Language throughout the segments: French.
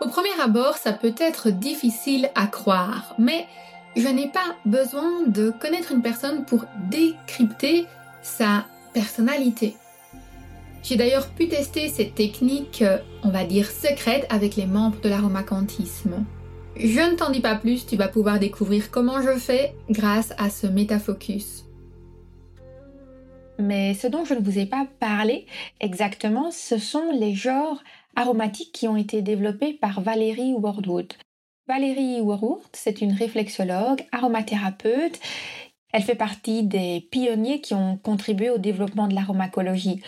Au premier abord, ça peut être difficile à croire, mais je n'ai pas besoin de connaître une personne pour décrypter sa personnalité. J'ai d'ailleurs pu tester cette technique, on va dire secrète, avec les membres de l'aromacantisme. Je ne t'en dis pas plus, tu vas pouvoir découvrir comment je fais grâce à ce métafocus. Mais ce dont je ne vous ai pas parlé exactement, ce sont les genres aromatiques qui ont été développés par Valérie Wardwood. Valérie Wardwood, c'est une réflexologue, aromathérapeute. Elle fait partie des pionniers qui ont contribué au développement de l'aromacologie.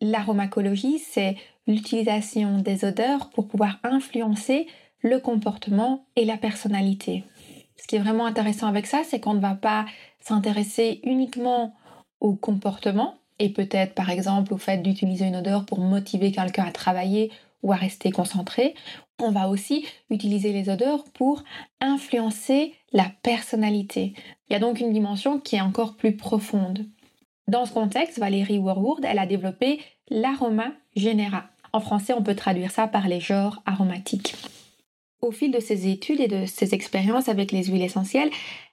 L'aromacologie, c'est l'utilisation des odeurs pour pouvoir influencer le comportement et la personnalité. Ce qui est vraiment intéressant avec ça, c'est qu'on ne va pas s'intéresser uniquement au comportement et peut-être par exemple au fait d'utiliser une odeur pour motiver quelqu'un à travailler ou à rester concentré. On va aussi utiliser les odeurs pour influencer la personnalité. Il y a donc une dimension qui est encore plus profonde. Dans ce contexte, Valérie Warwood, elle a développé l'aroma genera. En français, on peut traduire ça par les genres aromatiques. Au fil de ses études et de ses expériences avec les huiles essentielles,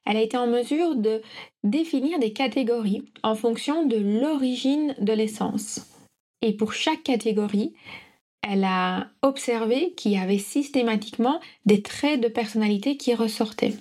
elle a été en mesure de définir des catégories en fonction de l'origine de l'essence. Et pour chaque catégorie, elle a observé qu'il y avait systématiquement des traits de personnalité qui ressortaient.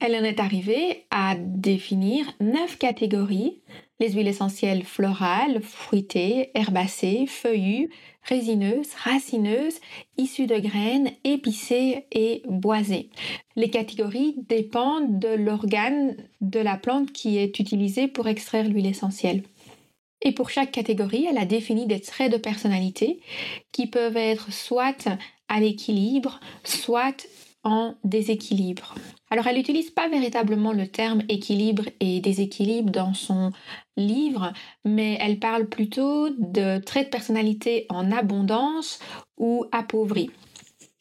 Elle en est arrivée à définir neuf catégories les huiles essentielles florales, fruitées, herbacées, feuillues, résineuses, racineuses, issues de graines, épicées et boisées. Les catégories dépendent de l'organe de la plante qui est utilisé pour extraire l'huile essentielle. Et pour chaque catégorie, elle a défini des traits de personnalité qui peuvent être soit à l'équilibre, soit en déséquilibre. Alors elle n'utilise pas véritablement le terme équilibre et déséquilibre dans son livre, mais elle parle plutôt de traits de personnalité en abondance ou appauvris.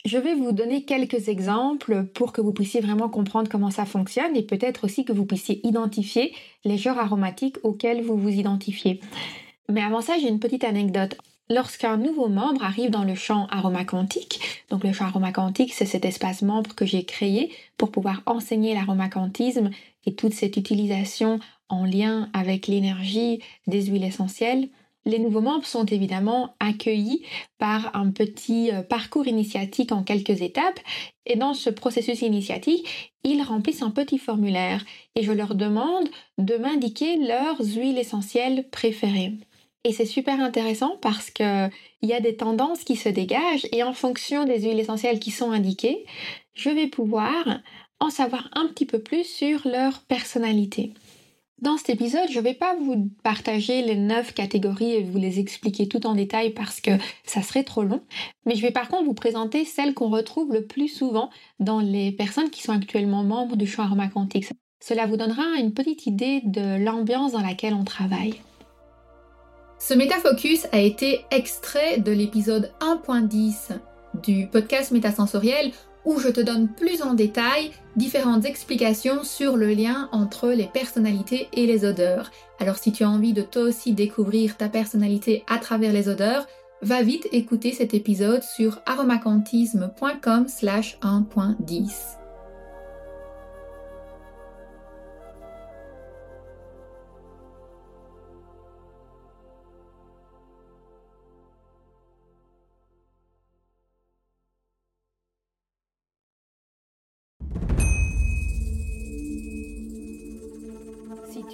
Je vais vous donner quelques exemples pour que vous puissiez vraiment comprendre comment ça fonctionne et peut-être aussi que vous puissiez identifier les genres aromatiques auxquels vous vous identifiez. Mais avant ça, j'ai une petite anecdote. Lorsqu'un nouveau membre arrive dans le champ aromacantique, donc le champ aromacantique, c'est cet espace membre que j'ai créé pour pouvoir enseigner l'aromacantisme et toute cette utilisation en lien avec l'énergie des huiles essentielles, les nouveaux membres sont évidemment accueillis par un petit euh, parcours initiatique en quelques étapes et dans ce processus initiatique, ils remplissent un petit formulaire et je leur demande de m'indiquer leurs huiles essentielles préférées. Et c'est super intéressant parce qu'il y a des tendances qui se dégagent et en fonction des huiles essentielles qui sont indiquées, je vais pouvoir en savoir un petit peu plus sur leur personnalité. Dans cet épisode, je ne vais pas vous partager les neuf catégories et vous les expliquer tout en détail parce que ça serait trop long, mais je vais par contre vous présenter celles qu'on retrouve le plus souvent dans les personnes qui sont actuellement membres du champ aromacantique. Cela vous donnera une petite idée de l'ambiance dans laquelle on travaille. Ce métafocus a été extrait de l'épisode 1.10 du podcast métasensoriel où je te donne plus en détail différentes explications sur le lien entre les personnalités et les odeurs. Alors si tu as envie de toi aussi découvrir ta personnalité à travers les odeurs, va vite écouter cet épisode sur aromacantisme.com slash 1.10.